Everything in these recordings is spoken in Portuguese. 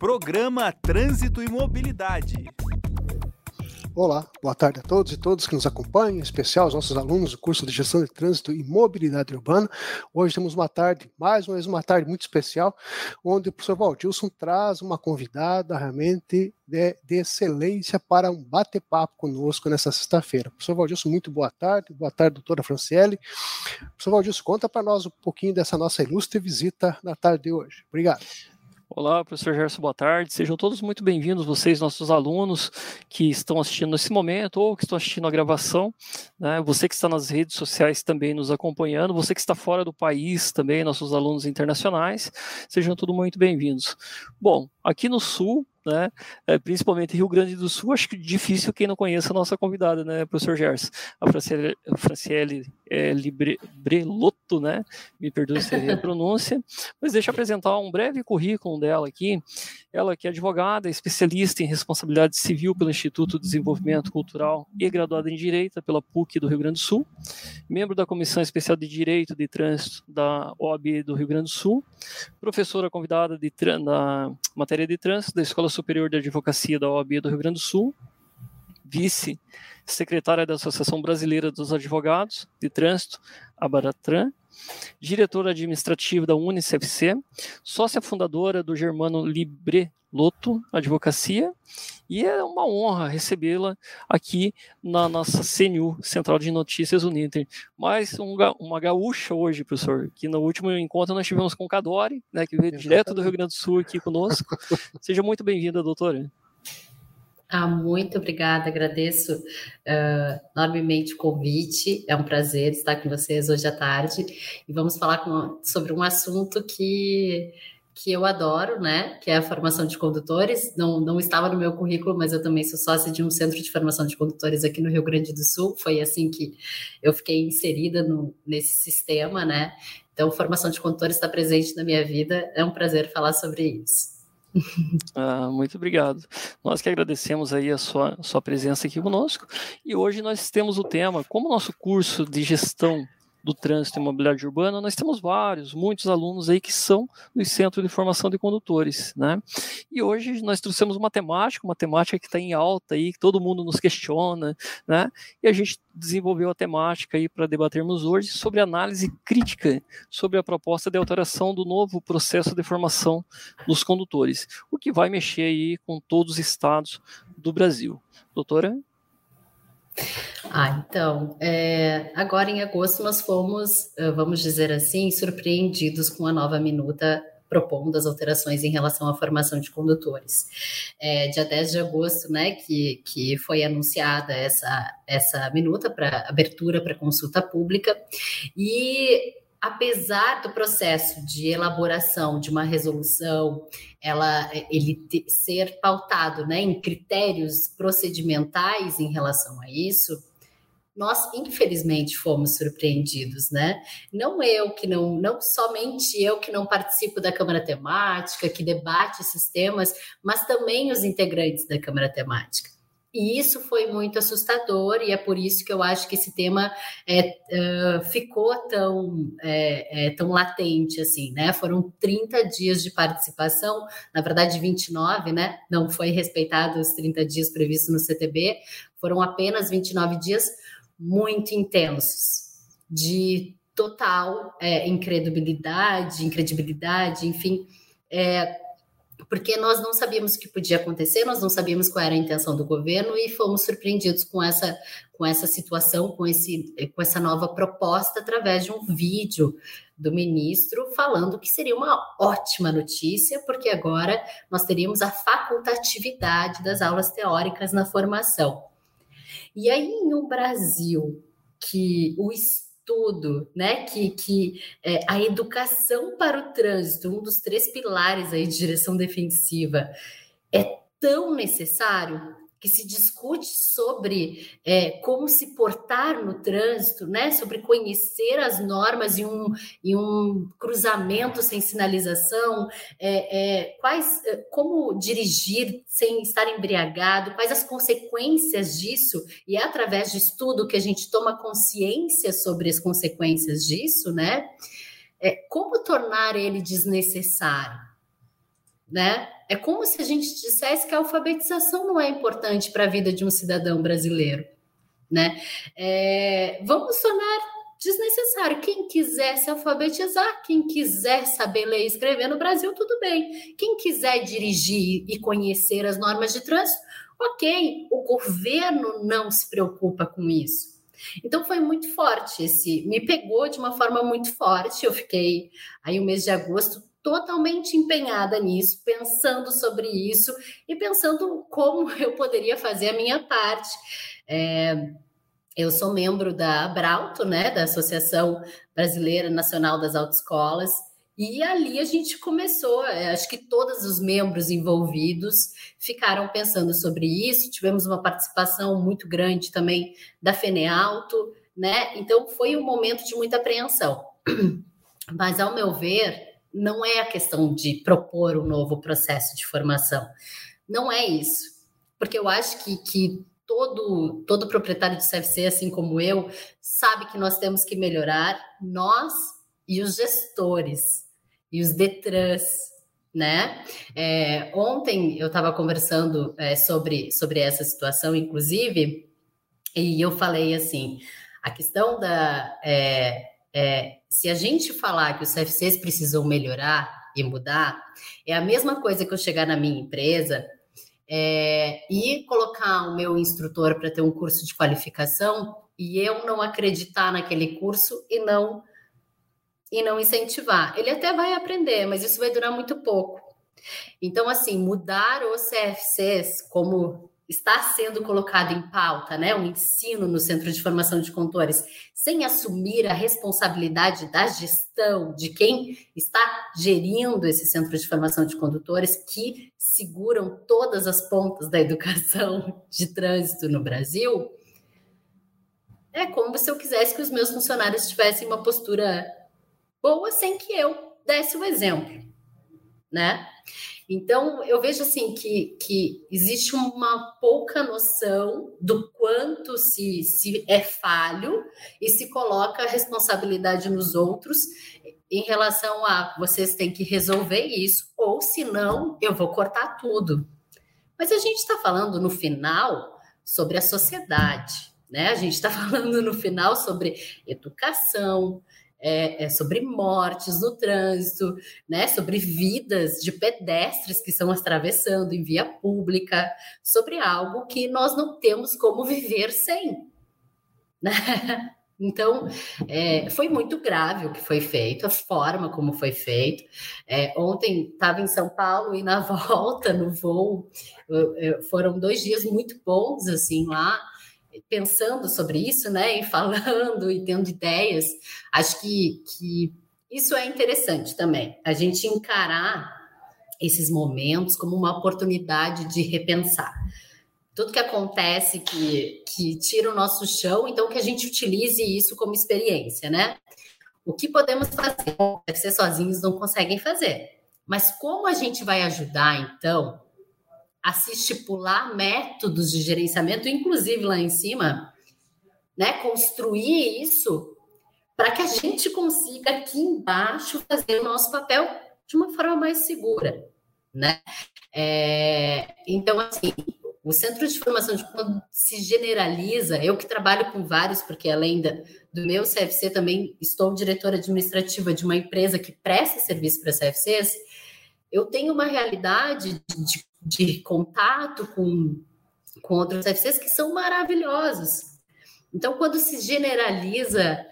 Programa Trânsito e Mobilidade. Olá, boa tarde a todos e todas que nos acompanham, em especial os nossos alunos do curso de Gestão de Trânsito e Mobilidade Urbana. Hoje temos uma tarde, mais uma vez uma tarde muito especial, onde o professor Valdilson traz uma convidada realmente de, de excelência para um bate-papo conosco nessa sexta-feira. Professor Valdilson, muito boa tarde. Boa tarde, doutora Franciele. Professor Valdilson, conta para nós um pouquinho dessa nossa ilustre visita na tarde de hoje. Obrigado. Olá, professor Gerson, boa tarde. Sejam todos muito bem-vindos, vocês, nossos alunos que estão assistindo nesse momento ou que estão assistindo a gravação. Né? Você que está nas redes sociais também nos acompanhando, você que está fora do país também, nossos alunos internacionais, sejam todos muito bem-vindos. Bom, aqui no Sul, né? É, principalmente Rio Grande do Sul, acho que difícil quem não conheça a nossa convidada, né, professor Gers, a Franciele, Franciele é, Libre, Brelotto, né, me perdoe se a pronúncia, mas deixa eu apresentar um breve currículo dela aqui, ela que é advogada, especialista em responsabilidade civil pelo Instituto de Desenvolvimento Cultural e graduada em Direito pela PUC do Rio Grande do Sul, membro da Comissão Especial de Direito de Trânsito da OAB do Rio Grande do Sul, professora convidada de, da matéria de trânsito da Escola Superior de Advocacia da OAB do Rio Grande do Sul, vice-secretária da Associação Brasileira dos Advogados de Trânsito, a Baratran, diretora administrativa da UnicFC, sócia fundadora do Germano Libre Loto Advocacia, e é uma honra recebê-la aqui na nossa CNU, Central de Notícias Uninter. Mais um, uma gaúcha hoje, professor, que no último encontro nós tivemos com o Cadore, né, que veio direto do Rio Grande do Sul aqui conosco. Seja muito bem-vinda, doutora. Ah, muito obrigada, agradeço uh, enormemente o convite. É um prazer estar com vocês hoje à tarde e vamos falar com, sobre um assunto que, que eu adoro, né? Que é a formação de condutores. Não, não estava no meu currículo, mas eu também sou sócia de um centro de formação de condutores aqui no Rio Grande do Sul. Foi assim que eu fiquei inserida no, nesse sistema, né? Então, formação de condutores está presente na minha vida. É um prazer falar sobre isso. Ah, muito obrigado. Nós que agradecemos aí a sua, sua presença aqui conosco. E hoje nós temos o tema, como nosso curso de gestão do trânsito e mobilidade urbana, nós temos vários, muitos alunos aí que são do Centro de Formação de Condutores, né? E hoje nós trouxemos uma temática, uma temática que está em alta aí, que todo mundo nos questiona, né? E a gente desenvolveu a temática aí para debatermos hoje sobre análise crítica sobre a proposta de alteração do novo processo de formação dos condutores, o que vai mexer aí com todos os estados do Brasil. Doutora? Ah, então, é, agora em agosto nós fomos, vamos dizer assim, surpreendidos com a nova minuta propondo as alterações em relação à formação de condutores. É, dia 10 de agosto, né, que, que foi anunciada essa, essa minuta para abertura para consulta pública, e apesar do processo de elaboração de uma resolução, ela, ele ser pautado né, em critérios procedimentais em relação a isso, nós infelizmente fomos surpreendidos, né? Não eu que não, não somente eu que não participo da Câmara Temática, que debate esses temas, mas também os integrantes da Câmara Temática. E isso foi muito assustador, e é por isso que eu acho que esse tema é, uh, ficou tão, é, é, tão latente assim, né? Foram 30 dias de participação, na verdade 29, né? Não foi respeitado os 30 dias previstos no CTB, foram apenas 29 dias muito intensos, de total é, incredibilidade, incredibilidade, enfim. É, porque nós não sabíamos o que podia acontecer, nós não sabíamos qual era a intenção do governo e fomos surpreendidos com essa, com essa situação, com, esse, com essa nova proposta através de um vídeo do ministro falando que seria uma ótima notícia, porque agora nós teríamos a facultatividade das aulas teóricas na formação. E aí, em um Brasil que o estudo, né, que, que é, a educação para o trânsito, um dos três pilares aí de direção defensiva, é tão necessário, que se discute sobre é, como se portar no trânsito, né? sobre conhecer as normas e um, e um cruzamento sem sinalização, é, é, quais, é, como dirigir sem estar embriagado, quais as consequências disso, e é através de estudo que a gente toma consciência sobre as consequências disso, né? É, como tornar ele desnecessário? né? É como se a gente dissesse que a alfabetização não é importante para a vida de um cidadão brasileiro, né? É, vamos tornar desnecessário. Quem quiser se alfabetizar, quem quiser saber ler e escrever no Brasil, tudo bem. Quem quiser dirigir e conhecer as normas de trânsito, ok. O governo não se preocupa com isso. Então foi muito forte esse, me pegou de uma forma muito forte. Eu fiquei aí o mês de agosto totalmente empenhada nisso, pensando sobre isso e pensando como eu poderia fazer a minha parte. É, eu sou membro da Abrauto, né, da Associação Brasileira Nacional das Autoescolas, e ali a gente começou, é, acho que todos os membros envolvidos ficaram pensando sobre isso. Tivemos uma participação muito grande também da FENEALTO, né? Então foi um momento de muita apreensão. Mas, ao meu ver, não é a questão de propor um novo processo de formação. Não é isso. Porque eu acho que, que todo, todo proprietário de CFC, assim como eu, sabe que nós temos que melhorar, nós e os gestores e os Detrans, né? É, ontem eu estava conversando é, sobre, sobre essa situação, inclusive, e eu falei assim: a questão da. É, é se a gente falar que os CFCs precisam melhorar e mudar, é a mesma coisa que eu chegar na minha empresa é, e colocar o meu instrutor para ter um curso de qualificação e eu não acreditar naquele curso e não e não incentivar. Ele até vai aprender, mas isso vai durar muito pouco. Então, assim, mudar os CFCs, como está sendo colocado em pauta, né, o ensino no Centro de Formação de Contores, sem assumir a responsabilidade da gestão de quem está gerindo esse Centro de Formação de Condutores, que seguram todas as pontas da educação de trânsito no Brasil, é como se eu quisesse que os meus funcionários tivessem uma postura boa sem que eu desse o exemplo, né? Então, eu vejo assim que, que existe uma pouca noção do quanto se, se é falho e se coloca a responsabilidade nos outros em relação a vocês têm que resolver isso, ou senão eu vou cortar tudo. Mas a gente está falando no final sobre a sociedade, né? A gente está falando no final sobre educação, é, é, sobre mortes no trânsito, né, sobre vidas de pedestres que estão atravessando em via pública, sobre algo que nós não temos como viver sem. Né? Então, é, foi muito grave o que foi feito, a forma como foi feito. É, ontem estava em São Paulo e na volta, no voo, foram dois dias muito bons, assim, lá pensando sobre isso, né, e falando e tendo ideias, acho que, que isso é interessante também, a gente encarar esses momentos como uma oportunidade de repensar. Tudo que acontece que, que tira o nosso chão, então que a gente utilize isso como experiência, né? O que podemos fazer? Deve ser sozinhos não conseguem fazer. Mas como a gente vai ajudar, então, a se estipular métodos de gerenciamento, inclusive lá em cima, né, construir isso para que a gente consiga aqui embaixo fazer o nosso papel de uma forma mais segura, né? É, então, assim, o centro de formação de quando se generaliza, eu que trabalho com vários, porque além da, do meu CFC também estou diretora administrativa de uma empresa que presta serviço para CFCs, eu tenho uma realidade de, de contato com, com outros FCs que são maravilhosos. Então, quando se generaliza,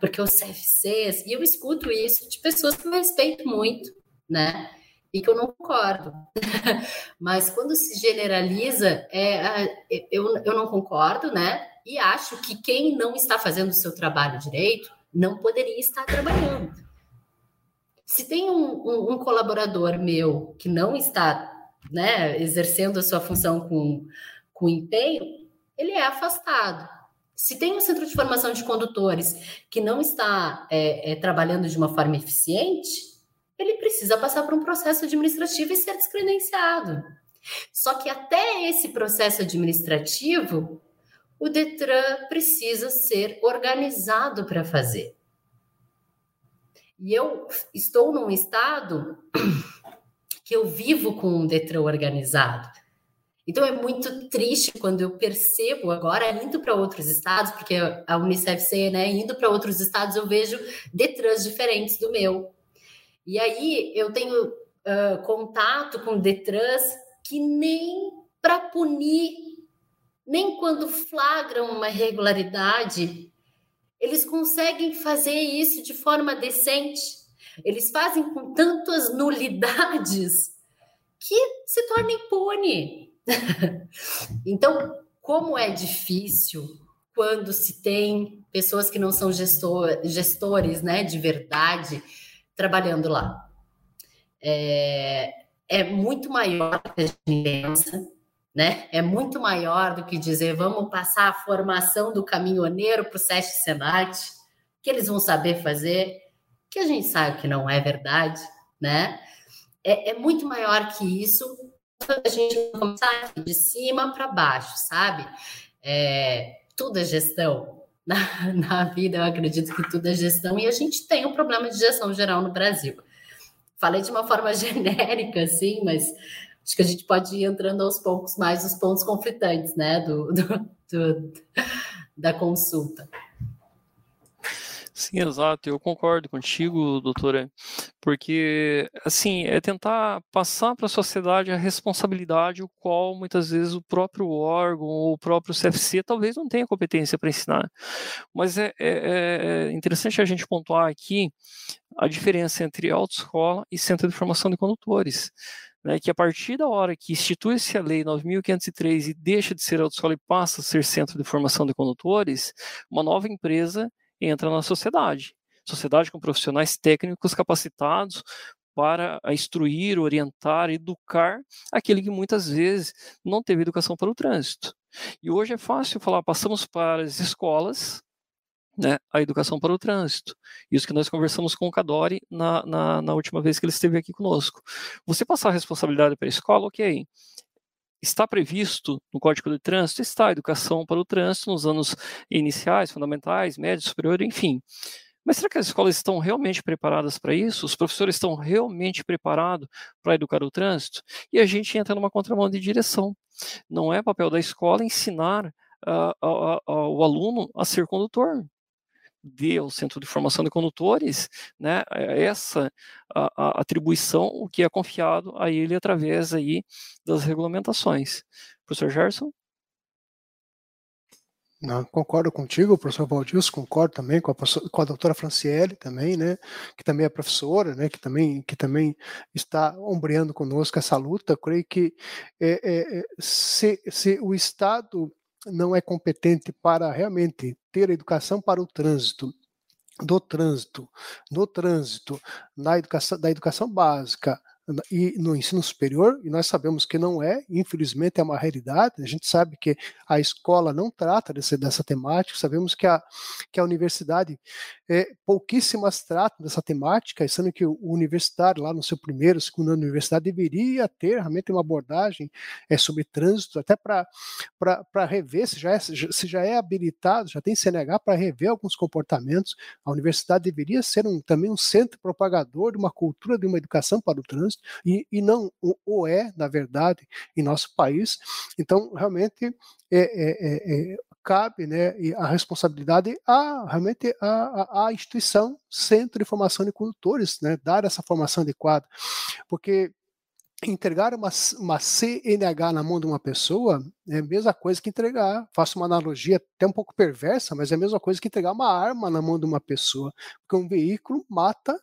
porque os CFCs, e eu escuto isso de pessoas que eu respeito muito, né? E que eu não concordo. Mas quando se generaliza, é, eu, eu não concordo, né? E acho que quem não está fazendo o seu trabalho direito não poderia estar trabalhando. Se tem um, um, um colaborador meu que não está né, exercendo a sua função com, com empenho, ele é afastado. Se tem um centro de formação de condutores que não está é, é, trabalhando de uma forma eficiente, ele precisa passar por um processo administrativo e ser descredenciado. Só que até esse processo administrativo, o Detran precisa ser organizado para fazer. E eu estou num estado que eu vivo com um Detran organizado. Então é muito triste quando eu percebo agora, indo para outros estados, porque a Unicef né, indo para outros estados, eu vejo Detrans diferentes do meu. E aí eu tenho uh, contato com Detrans que nem para punir, nem quando flagram uma irregularidade, eles conseguem fazer isso de forma decente. Eles fazem com tantas nulidades que se torna impune. então, como é difícil quando se tem pessoas que não são gestor, gestores né, de verdade trabalhando lá. É, é muito maior a pensa, né? É muito maior do que dizer vamos passar a formação do caminhoneiro para o SESC Senat, que eles vão saber fazer, que a gente sabe que não é verdade, né? É, é muito maior que isso a gente começar de cima para baixo, sabe? É, tudo é gestão. Na, na vida, eu acredito que tudo é gestão e a gente tem um problema de gestão geral no Brasil. Falei de uma forma genérica, assim, mas acho que a gente pode ir entrando aos poucos mais nos pontos conflitantes, né, do, do, do da consulta. Sim, exato. Eu concordo contigo, doutora, porque assim é tentar passar para a sociedade a responsabilidade, o qual muitas vezes o próprio órgão ou o próprio CFC talvez não tenha competência para ensinar. Mas é, é, é, interessante a gente pontuar aqui a diferença entre autoescola e centro de formação de condutores. Né, que a partir da hora que institui-se a Lei 9.503 e deixa de ser autoescola e passa a ser centro de formação de condutores, uma nova empresa entra na sociedade. Sociedade com profissionais técnicos capacitados para instruir, orientar, educar aquele que muitas vezes não teve educação para o trânsito. E hoje é fácil falar, passamos para as escolas, né, a educação para o trânsito. Isso que nós conversamos com o Cadori na, na, na última vez que ele esteve aqui conosco. Você passar a responsabilidade para a escola, ok. Está previsto no Código de Trânsito? Está a educação para o trânsito nos anos iniciais, fundamentais, médio, superior, enfim. Mas será que as escolas estão realmente preparadas para isso? Os professores estão realmente preparados para educar o trânsito? E a gente entra numa contramão de direção. Não é papel da escola ensinar uh, uh, uh, o aluno a ser condutor dê ao Centro de Formação de Condutores né, essa a, a atribuição, o que é confiado a ele através aí das regulamentações. Professor Gerson? Não, concordo contigo, professor Valdilson, concordo também com a, com a doutora Franciele também, né, que também é professora, né, que também, que também está ombreando conosco essa luta. Creio que é, é, é se, se o Estado não é competente para realmente ter educação para o trânsito, do trânsito, no trânsito, na educação, da educação básica, e no ensino superior, e nós sabemos que não é, infelizmente é uma realidade, a gente sabe que a escola não trata desse, dessa temática, sabemos que a, que a universidade, é, pouquíssimas tratam dessa temática, sendo que o universitário, lá no seu primeiro, segundo ano de universidade, deveria ter realmente uma abordagem é, sobre trânsito, até para rever se já, é, se já é habilitado, já tem CNH para rever alguns comportamentos, a universidade deveria ser um, também um centro propagador de uma cultura de uma educação para o trânsito, e, e não o, é, na verdade, em nosso país. Então, realmente, é, é, é, é cabe né, a responsabilidade a realmente a, a, instituição Centro de Formação de Condutores, né, dar essa formação adequada, porque entregar uma, uma CNH na mão de uma pessoa é a mesma coisa que entregar, faço uma analogia até um pouco perversa, mas é a mesma coisa que entregar uma arma na mão de uma pessoa, porque um veículo mata,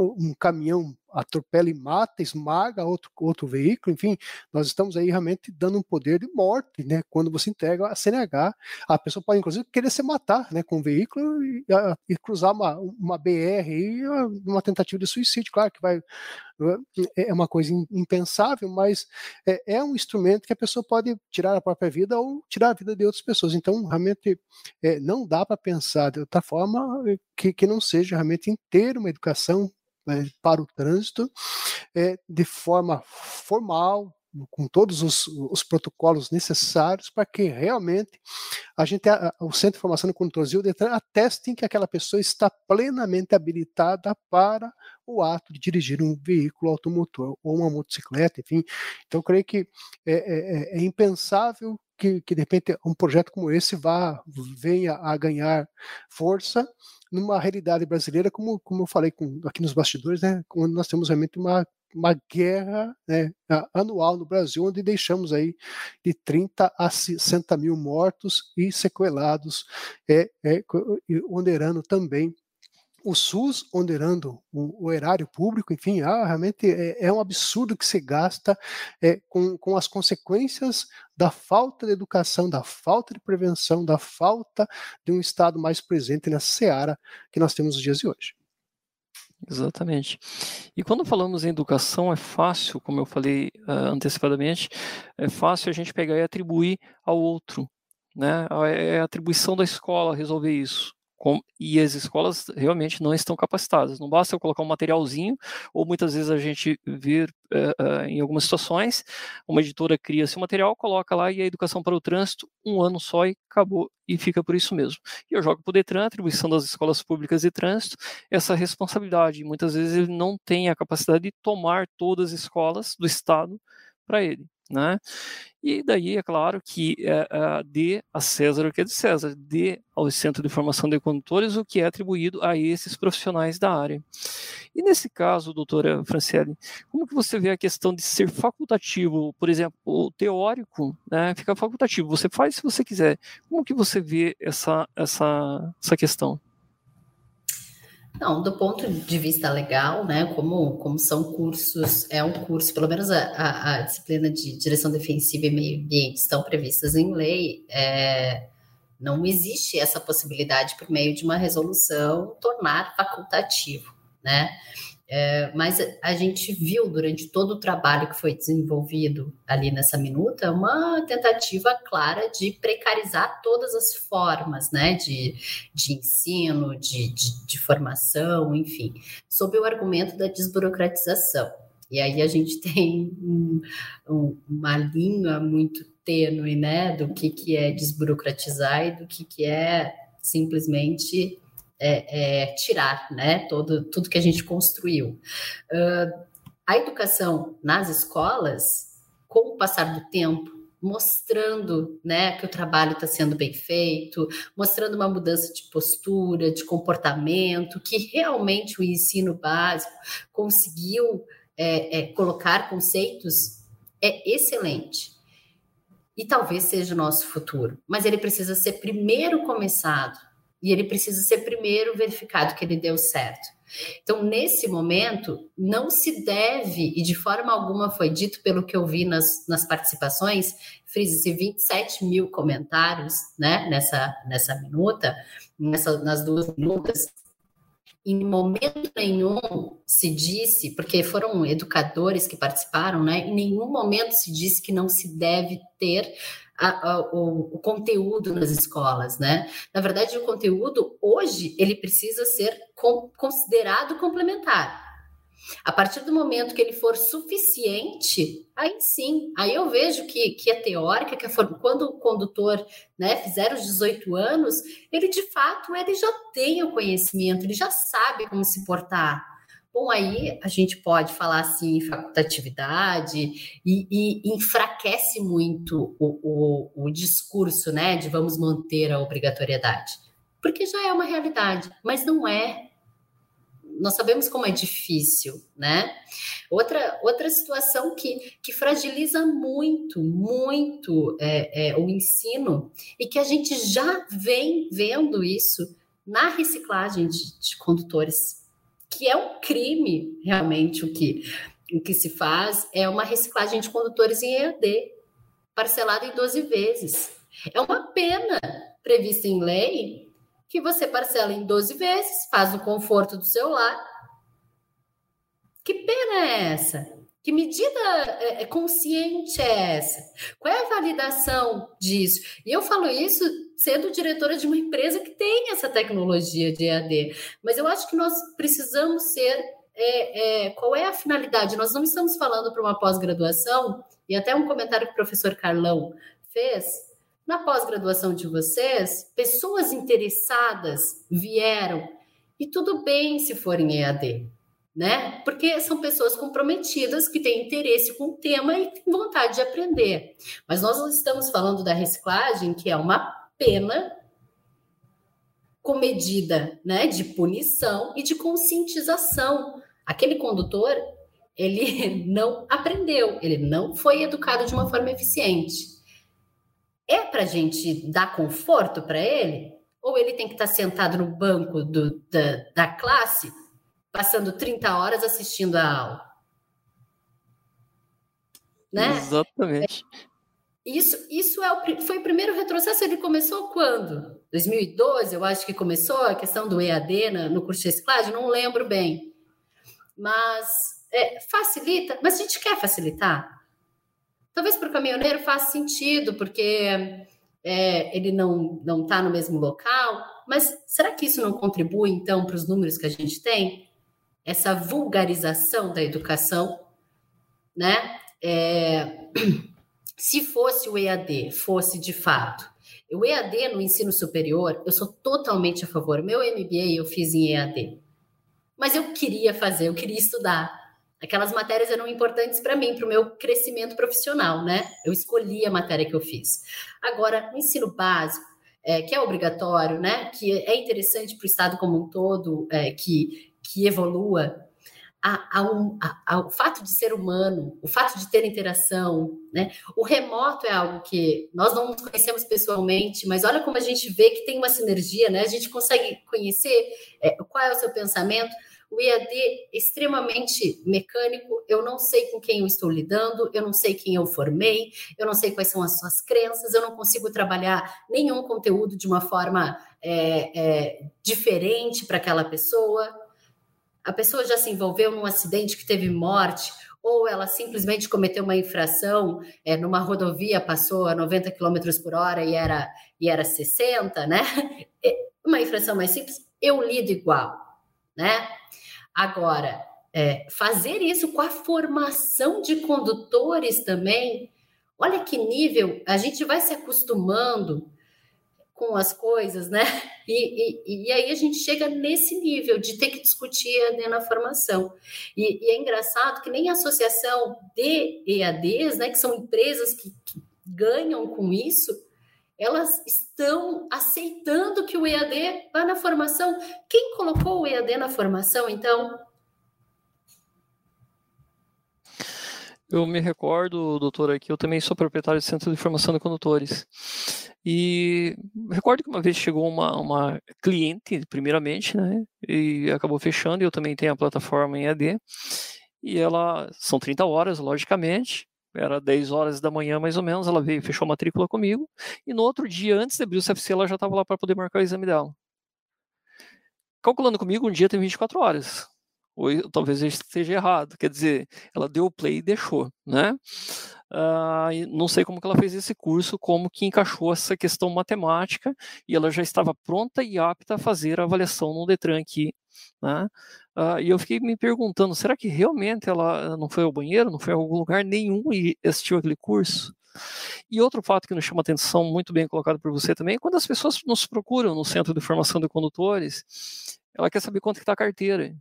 um caminhão atropela e mata, esmaga outro, outro veículo, enfim, nós estamos aí realmente dando um poder de morte, né, quando você entrega a CNH, a pessoa pode inclusive querer se matar, né, com o veículo e, e cruzar uma, uma BR e uma tentativa de suicídio, claro que vai, é, é uma coisa impensável, mas é, é um instrumento que a pessoa pode tirar a própria vida ou tirar a vida de outras pessoas. Então, realmente, é, não dá para pensar de outra forma é, que, que não seja realmente em ter uma educação é, para o trânsito é, de forma formal, com todos os, os protocolos necessários para que realmente a gente, a, o Centro de Informação de Condutores e o Detran atestem que aquela pessoa está plenamente habilitada para o ato de dirigir um veículo automotor ou uma motocicleta, enfim. Então, creio que é, é, é, é impensável que, que, de repente, um projeto como esse vá, venha a ganhar força numa realidade brasileira, como, como eu falei com, aqui nos bastidores, né, onde nós temos realmente uma uma guerra né, anual no Brasil, onde deixamos aí de 30 a 60 mil mortos e sequelados, é, é, onerando também o SUS, onerando o, o, erário público, enfim, ah, realmente é, é, um absurdo que se gasta é, com, com as consequências da falta de educação, da falta de prevenção, da falta de um Estado mais presente nessa seara que nós temos nos dias de hoje. Exatamente. E quando falamos em educação, é fácil, como eu falei uh, antecipadamente, é fácil a gente pegar e atribuir ao outro. Né? É a atribuição da escola resolver isso. E as escolas realmente não estão capacitadas. Não basta eu colocar um materialzinho, ou muitas vezes a gente vê uh, uh, em algumas situações, uma editora cria esse material, coloca lá e a educação para o trânsito, um ano só e acabou, e fica por isso mesmo. E eu jogo para o Detran, atribuição das escolas públicas de trânsito, essa responsabilidade. Muitas vezes ele não tem a capacidade de tomar todas as escolas do Estado para ele. Né? E daí, é claro, que é, é, dê a César o que é de César, dê ao Centro de Formação de Condutores o que é atribuído a esses profissionais da área. E nesse caso, doutora Franciele, como que você vê a questão de ser facultativo, por exemplo, o teórico né, fica facultativo, você faz se você quiser. Como que você vê essa, essa, essa questão? Não, do ponto de vista legal, né, como, como são cursos, é um curso, pelo menos a, a, a disciplina de direção defensiva e meio ambiente estão previstas em lei, é, não existe essa possibilidade por meio de uma resolução tornar facultativo, né? É, mas a gente viu durante todo o trabalho que foi desenvolvido ali nessa minuta uma tentativa clara de precarizar todas as formas né, de, de ensino, de, de, de formação, enfim, sob o argumento da desburocratização. E aí a gente tem um, um, uma linha muito tênue né, do que, que é desburocratizar e do que, que é simplesmente é, é, tirar né, todo, tudo que a gente construiu. Uh, a educação nas escolas, com o passar do tempo, mostrando né, que o trabalho está sendo bem feito, mostrando uma mudança de postura, de comportamento, que realmente o ensino básico conseguiu é, é, colocar conceitos, é excelente. E talvez seja o nosso futuro, mas ele precisa ser primeiro começado e ele precisa ser primeiro verificado que ele deu certo. Então, nesse momento, não se deve, e de forma alguma foi dito pelo que eu vi nas, nas participações, frisa-se 27 mil comentários né, nessa, nessa minuta, nessa, nas duas minutas, em momento nenhum se disse, porque foram educadores que participaram, né? Em nenhum momento se disse que não se deve ter a, a, o, o, conteúdo nas escolas, né? Na verdade, o conteúdo hoje ele precisa ser com, considerado complementar. A partir do momento que ele for suficiente, aí sim, aí eu vejo que, que é teórica, que é, quando o condutor né, fizer os 18 anos, ele de fato ele já tem o conhecimento, ele já sabe como se portar. Bom, aí a gente pode falar assim em facultatividade e, e enfraquece muito o, o, o discurso né, de vamos manter a obrigatoriedade. Porque já é uma realidade, mas não é nós sabemos como é difícil, né? Outra, outra situação que, que fragiliza muito, muito é, é, o ensino e que a gente já vem vendo isso na reciclagem de, de condutores que é um crime, realmente, o que, o que se faz é uma reciclagem de condutores em EAD, parcelada em 12 vezes. É uma pena prevista em lei que você parcela em 12 vezes, faz no conforto do seu lar. Que pena é essa? Que medida é, é consciente é essa? Qual é a validação disso? E eu falo isso sendo diretora de uma empresa que tem essa tecnologia de EAD. Mas eu acho que nós precisamos ser é, é, qual é a finalidade? Nós não estamos falando para uma pós-graduação, e até um comentário que o professor Carlão fez, na pós-graduação de vocês, pessoas interessadas vieram, e tudo bem se forem EAD, né? Porque são pessoas comprometidas que têm interesse com o tema e têm vontade de aprender. Mas nós não estamos falando da reciclagem, que é uma pena comedida, né, de punição e de conscientização. Aquele condutor, ele não aprendeu, ele não foi educado de uma forma eficiente. É para a gente dar conforto para ele? Ou ele tem que estar tá sentado no banco do, da, da classe, passando 30 horas assistindo a aula? Né? Exatamente. Isso, isso é o, foi o primeiro retrocesso. Ele começou quando? 2012, eu acho que começou a questão do EAD na, no curso de reciclagem, não lembro bem. Mas é, facilita, mas a gente quer facilitar. Talvez para o caminhoneiro faça sentido, porque é, ele não não está no mesmo local. Mas será que isso não contribui então para os números que a gente tem? Essa vulgarização da educação, né? É... Se fosse o EAD, fosse de fato. O EAD no ensino superior, eu sou totalmente a favor. Meu MBA eu fiz em EAD. Mas eu queria fazer, eu queria estudar. Aquelas matérias eram importantes para mim, para o meu crescimento profissional, né? Eu escolhi a matéria que eu fiz. Agora, no ensino básico, é, que é obrigatório, né? Que é interessante para o Estado como um todo, é, que, que evolua a, a a, ao fato de ser humano, o fato de ter interação, né? O remoto é algo que nós não nos conhecemos pessoalmente, mas olha como a gente vê que tem uma sinergia, né? A gente consegue conhecer é, qual é o seu pensamento. O EAD é extremamente mecânico, eu não sei com quem eu estou lidando, eu não sei quem eu formei, eu não sei quais são as suas crenças, eu não consigo trabalhar nenhum conteúdo de uma forma é, é, diferente para aquela pessoa a pessoa já se envolveu num acidente que teve morte, ou ela simplesmente cometeu uma infração é, numa rodovia, passou a 90 km por hora e era, e era 60, né? É, uma infração mais simples, eu lido igual, né? Agora, é, fazer isso com a formação de condutores também, olha que nível, a gente vai se acostumando com as coisas, né? E, e, e, aí a gente chega nesse nível de ter que discutir EAD na formação. E, e, é engraçado que nem a associação de EADs, né, que são empresas que, que ganham com isso, elas estão aceitando que o EAD vá na formação. Quem colocou o EAD na formação, então? Eu me recordo, doutor, que eu também sou proprietário do Centro de Formação de Condutores. E recordo que uma vez chegou uma, uma cliente, primeiramente, né, e acabou fechando, e eu também tenho a plataforma em AD, e ela, são 30 horas, logicamente, era 10 horas da manhã mais ou menos, ela veio, fechou a matrícula comigo, e no outro dia, antes de abrir o CFC, ela já estava lá para poder marcar o exame dela. Calculando comigo, um dia tem 24 horas, ou talvez eu esteja errado, quer dizer, ela deu o play e deixou, né? Uh, não sei como que ela fez esse curso, como que encaixou essa questão matemática e ela já estava pronta e apta a fazer a avaliação no Detran aqui, né? Uh, e eu fiquei me perguntando, será que realmente ela não foi ao banheiro, não foi a algum lugar nenhum e assistiu aquele curso? E outro fato que nos chama atenção, muito bem colocado por você também, é quando as pessoas nos procuram no Centro de Formação de Condutores, ela quer saber quanto está a carteira.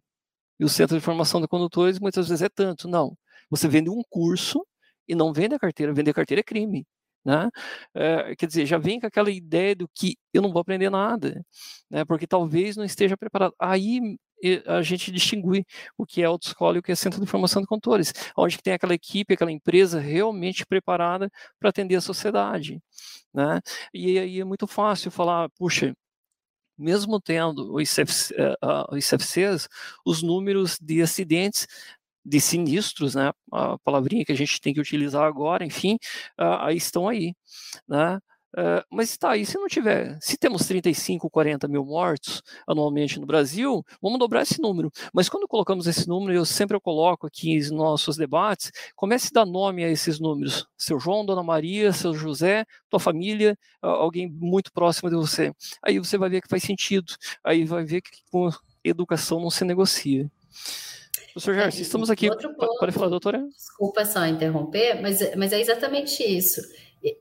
E o Centro de Formação de Condutores muitas vezes é tanto. Não, você vende um curso e não vende a carteira. Vender a carteira é crime. Né? É, quer dizer, já vem com aquela ideia do que eu não vou aprender nada, né? porque talvez não esteja preparado. Aí a gente distingue o que é autoescola e o que é centro de formação de condutores, onde tem aquela equipe, aquela empresa realmente preparada para atender a sociedade. Né? E aí é muito fácil falar, puxa, mesmo tendo os, ICFC, uh, os ICFCs, os números de acidentes de sinistros, né, a palavrinha que a gente tem que utilizar agora, enfim, uh, estão aí, né, Uh, mas está aí, se não tiver, se temos 35, 40 mil mortos anualmente no Brasil, vamos dobrar esse número. Mas quando colocamos esse número, eu sempre eu coloco aqui nos nossos debates, comece a dar nome a esses números. Seu João, Dona Maria, seu José, tua família, alguém muito próximo de você. Aí você vai ver que faz sentido. Aí vai ver que com educação não se negocia. Professor Gerson, é, estamos aqui. Ponto, pode falar, doutora? Desculpa só interromper, mas, mas é exatamente isso.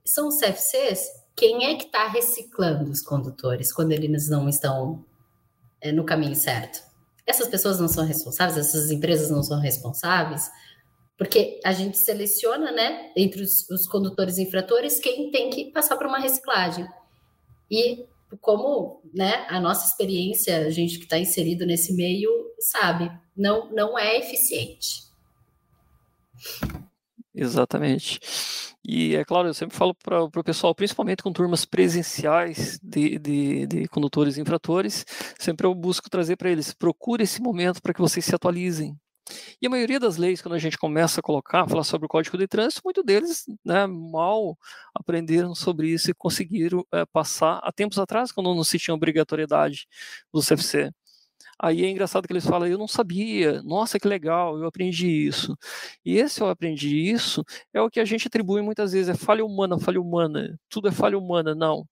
São os CFCs, quem é que está reciclando os condutores quando eles não estão é, no caminho certo? Essas pessoas não são responsáveis, essas empresas não são responsáveis, porque a gente seleciona, né, entre os, os condutores infratores, quem tem que passar por uma reciclagem. E como né, a nossa experiência, a gente que está inserido nesse meio sabe, não, não é eficiente. Exatamente. E é claro, eu sempre falo para o pessoal, principalmente com turmas presenciais de, de, de, condutores infratores, sempre eu busco trazer para eles, procure esse momento para que vocês se atualizem. E a maioria das leis, quando a gente começa a colocar, falar sobre o Código de Trânsito, muitos deles né, mal aprenderam sobre isso e conseguiram é, passar há tempos atrás, quando não se tinha obrigatoriedade do CFC. Aí é engraçado que eles falam, eu não sabia, nossa, que legal, eu aprendi isso. E esse eu aprendi isso é o que a gente atribui muitas vezes, é falha humana, falha humana, tudo é falha humana, não.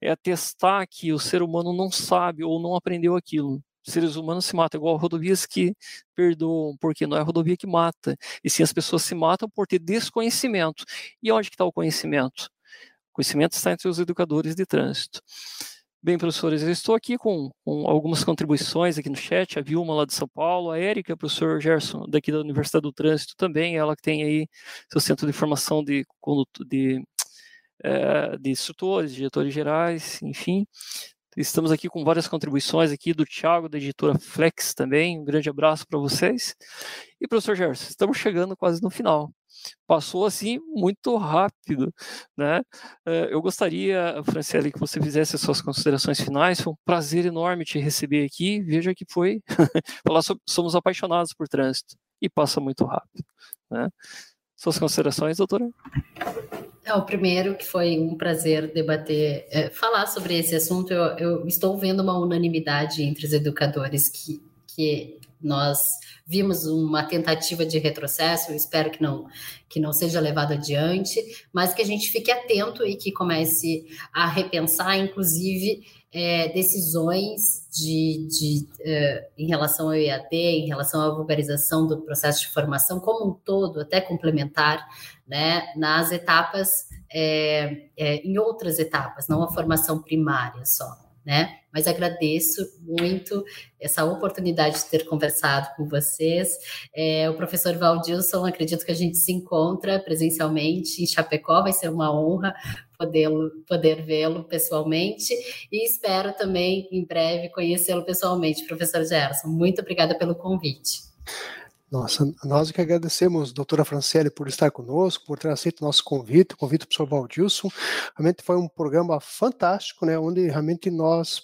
É atestar que o ser humano não sabe ou não aprendeu aquilo. Seres humanos se matam, igual rodovias que perdoam, porque não é a rodovia que mata, e sim as pessoas se matam por ter desconhecimento. E onde está o conhecimento? O conhecimento está entre os educadores de trânsito. Bem, professores, eu estou aqui com, com, algumas contribuições aqui no chat, a Vilma lá de São Paulo, a Érica, professor Gerson, daqui da Universidade do Trânsito também, ela que tem aí seu centro de formação de, de, é, de instrutores, diretores gerais, enfim. Estamos aqui com várias contribuições aqui do Thiago, da editora Flex também, um grande abraço para vocês. E, professor Gerson, estamos chegando quase no final passou assim muito rápido, né? Eh, eu gostaria, Franciele, que você fizesse as suas considerações finais. Foi um prazer enorme te receber aqui. Veja que foi falar sobre somos apaixonados por trânsito e passa muito rápido, né? Suas considerações, doutora? É, o primeiro que foi um prazer debater, é, falar sobre esse assunto. Eu, eu, estou vendo uma unanimidade entre os educadores que, que nós vimos uma tentativa de retrocesso, eu espero que não, que não seja levado adiante, mas que a gente fique atento e que comece a repensar, inclusive, é, decisões de, de é, em relação ao EAD, em relação à vulgarização do processo de formação como um todo, até complementar, né, nas etapas, é, é em outras etapas, não a formação primária só né? Mas agradeço muito essa oportunidade de ter conversado com vocês. É, o professor Valdilson, acredito que a gente se encontra presencialmente em Chapecó, vai ser uma honra poder, poder vê-lo pessoalmente e espero também em breve conhecê-lo pessoalmente, professor Gerson. Muito obrigada pelo convite. Nossa, nós que agradecemos, doutora Franciele, por estar conosco, por ter aceito o nosso convite, o convite do professor Valdilson. Realmente foi um programa fantástico, né, onde realmente nós,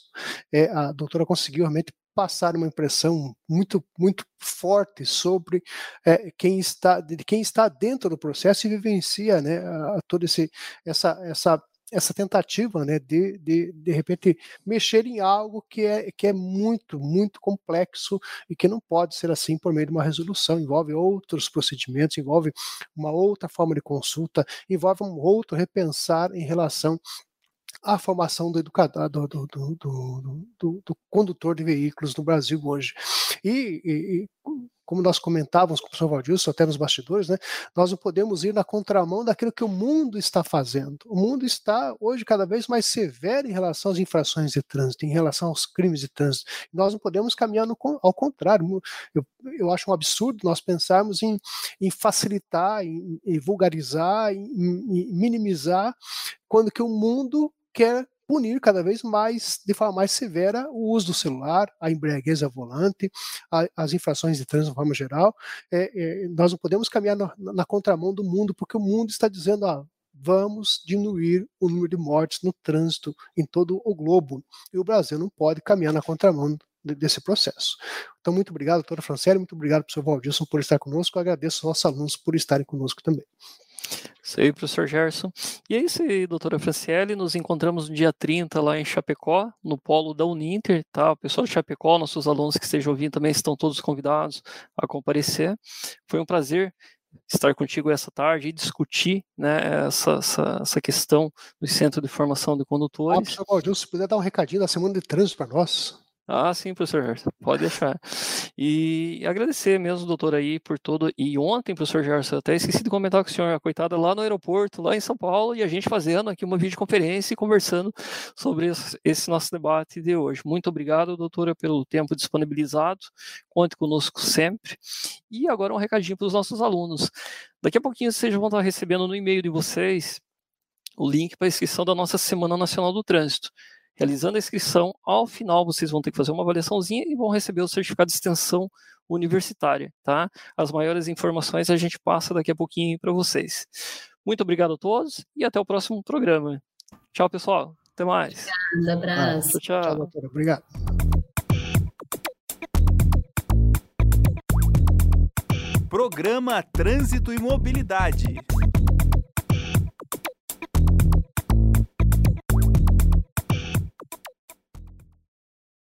é, a doutora conseguiu realmente passar uma impressão muito muito forte sobre é, quem está de quem está dentro do processo e vivencia né toda esse essa essa essa tentativa né, de, de, de repente, mexer em algo que é, que é muito, muito complexo e que não pode ser assim por meio de uma resolução. Envolve outros procedimentos, envolve uma outra forma de consulta, envolve um outro repensar em relação à formação do educador, do, do, do, do, condutor de veículos no Brasil hoje. E, e, como nós comentávamos com o professor Valdilson, até nos bastidores, né, nós não podemos ir na contramão daquilo que o mundo está fazendo. O mundo está hoje cada vez mais severo em relação às infrações de trânsito, em relação aos crimes de trânsito. Nós não podemos caminhar no, ao contrário. Eu, eu acho um absurdo nós pensarmos em, em facilitar, em, em vulgarizar, em, em minimizar, quando que o mundo quer punir cada vez mais, de forma mais severa, o uso do celular, a embriaguez ao volante, a, as infrações de trânsito de forma geral. É, é, nós não podemos caminhar na, na, contramão do mundo, porque o mundo está dizendo, ah, vamos diminuir o número de mortes no trânsito em todo o globo. E o Brasil não pode caminhar na contramão desse processo. Então, muito obrigado, doutora Franciele, muito obrigado, professor Valdilson, por estar conosco. Agradeço aos nossos alunos por estarem conosco também. Isso aí, professor Gerson. E é isso aí, doutora Franciele. Nos encontramos no dia 30 lá em Chapecó, no polo da Uninter, tá? O pessoal de Chapecó, nossos alunos que estejam ouvindo também estão todos convidados a comparecer. Foi um prazer estar contigo essa tarde e discutir né, essa, essa, essa questão do Centro de Formação de Condutores. Ah, Valdir, se puder dar um recadinho da Semana de Trânsito para nós. Ah, sim, professor Gerson, pode deixar. E agradecer mesmo, doutor, aí, por todo. E ontem, professor Gerson, até esqueci de comentar com o senhor, coitada lá no aeroporto, lá em São Paulo, e a gente fazendo aqui uma videoconferência e conversando sobre esse nosso debate de hoje. Muito obrigado, doutora, pelo tempo disponibilizado. Conte conosco sempre. E agora um recadinho para os nossos alunos. Daqui a pouquinho vocês vão estar recebendo no e-mail de vocês o link para a inscrição da nossa Semana Nacional do Trânsito. Realizando a inscrição, ao final vocês vão ter que fazer uma avaliaçãozinha e vão receber o certificado de extensão universitária, tá? As maiores informações a gente passa daqui a pouquinho para vocês. Muito obrigado a todos e até o próximo programa. Tchau, pessoal. Até mais. Obrigada, abraço. Ah, tchau, tchau. doutora. Obrigado. Programa Trânsito e Mobilidade.